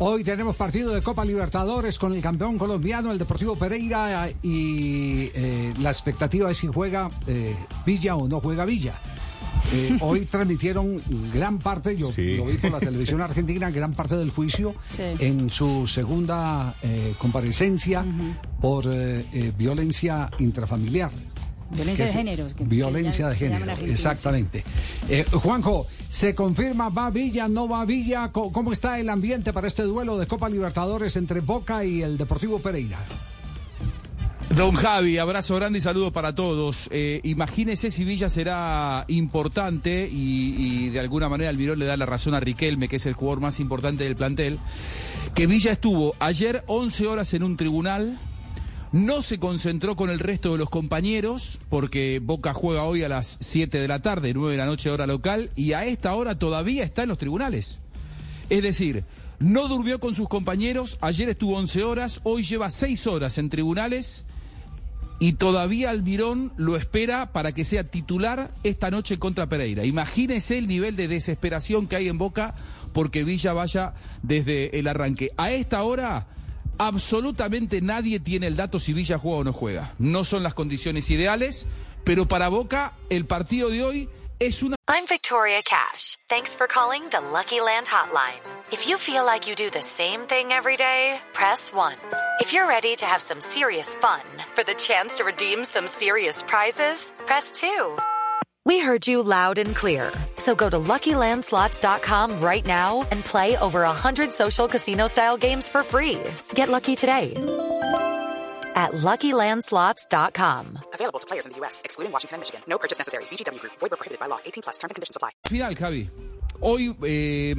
Hoy tenemos partido de Copa Libertadores con el campeón colombiano, el Deportivo Pereira, y eh, la expectativa es si juega eh, Villa o no juega Villa. Eh, hoy transmitieron gran parte, yo lo vi por la televisión argentina, gran parte del juicio Sí. en su segunda comparecencia por violencia intrafamiliar. Violencia de género. que- que Violencia ya de género, exactamente. Eh, Juanjo, ¿se confirma va Villa, no va Villa? ¿Cómo está el ambiente para este duelo de Copa Libertadores entre Boca y el Deportivo Pereira? Don Javi, abrazo grande y saludo para todos. Eh, imagínese si Villa será importante y, y de alguna manera Almirón le da la razón a Riquelme, que es el jugador más importante del plantel, que Villa estuvo ayer 11 horas en un tribunal, no se concentró con el resto de los compañeros, porque Boca juega hoy a las 7 de la tarde, 9 de la noche hora local, y a esta hora todavía está en los tribunales. Es decir, no durmió con sus compañeros, ayer estuvo 11 horas, hoy lleva 6 horas en tribunales y todavía Almirón lo espera para que sea titular esta noche contra Pereira. Imagínese el nivel de desesperación que hay en Boca porque Villa vaya desde el arranque. A esta hora, absolutamente nadie tiene el dato si Villa juega o no juega. No son las condiciones ideales, pero para Boca el partido de hoy es una I'm Victoria Cash. Thanks for calling the Lucky Land Hotline. If you feel like you do the same thing every day, press 1. If you're ready to have some serious fun for the chance to redeem some serious prizes, press 2. We heard you loud and clear. So go to LuckyLandSlots.com right now and play over 100 social casino-style games for free. Get lucky today at LuckyLandSlots.com. Available to players in the U.S., excluding Washington and Michigan. No purchase necessary. VGW Group. Void prohibited by law. 18 plus. Terms and conditions apply. final, Javi. Hoy eh,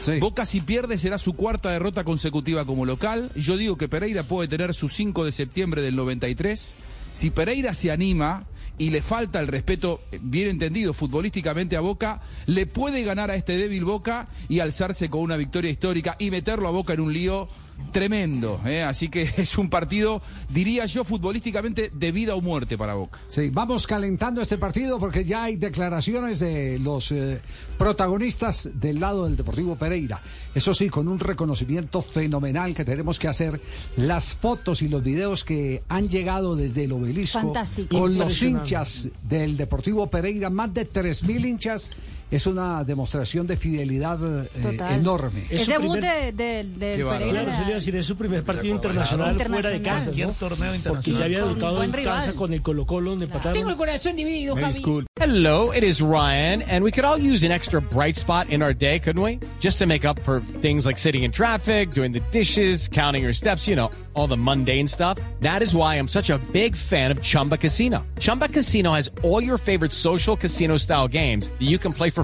Sí. Boca si pierde será su cuarta derrota consecutiva como local. Yo digo que Pereira puede tener su 5 de septiembre del 93. Si Pereira se anima y le falta el respeto, eh, bien entendido, futbolísticamente a Boca, le puede ganar a este débil Boca y alzarse con una victoria histórica y meterlo a Boca en un lío tremendo. ¿eh? Así que es un partido, diría yo, futbolísticamente de vida o muerte para Boca. Sí, vamos calentando este partido porque ya hay declaraciones de los eh, protagonistas del lado del Deportivo Pereira. Eso sí, con un reconocimiento fenomenal que tenemos que hacer. Las fotos y los videos que han llegado desde el obelisco Fantástico. con los hinchas del Deportivo Pereira, más de 3.000 hinchas, es una demostración de fidelidad eh, enorme. Es su debut primer- de, de- del. Pereira. Claro, a decir, es su primer partido internacional, fuera de casa, Internacional. ¿no? Porque ya había Con debutado en rival. casa con el Colo Colo donde empataron. Tengo el corazón dividido, Javi. Hello, it is Ryan, and we could all use an extra bright spot in our day, couldn't we? Just to make up for things like sitting in traffic, doing the dishes, counting your steps, you know, all the mundane stuff. That is why I'm such a big fan of Chumba Casino. Chumba Casino has all your favorite social casino style games that you can play for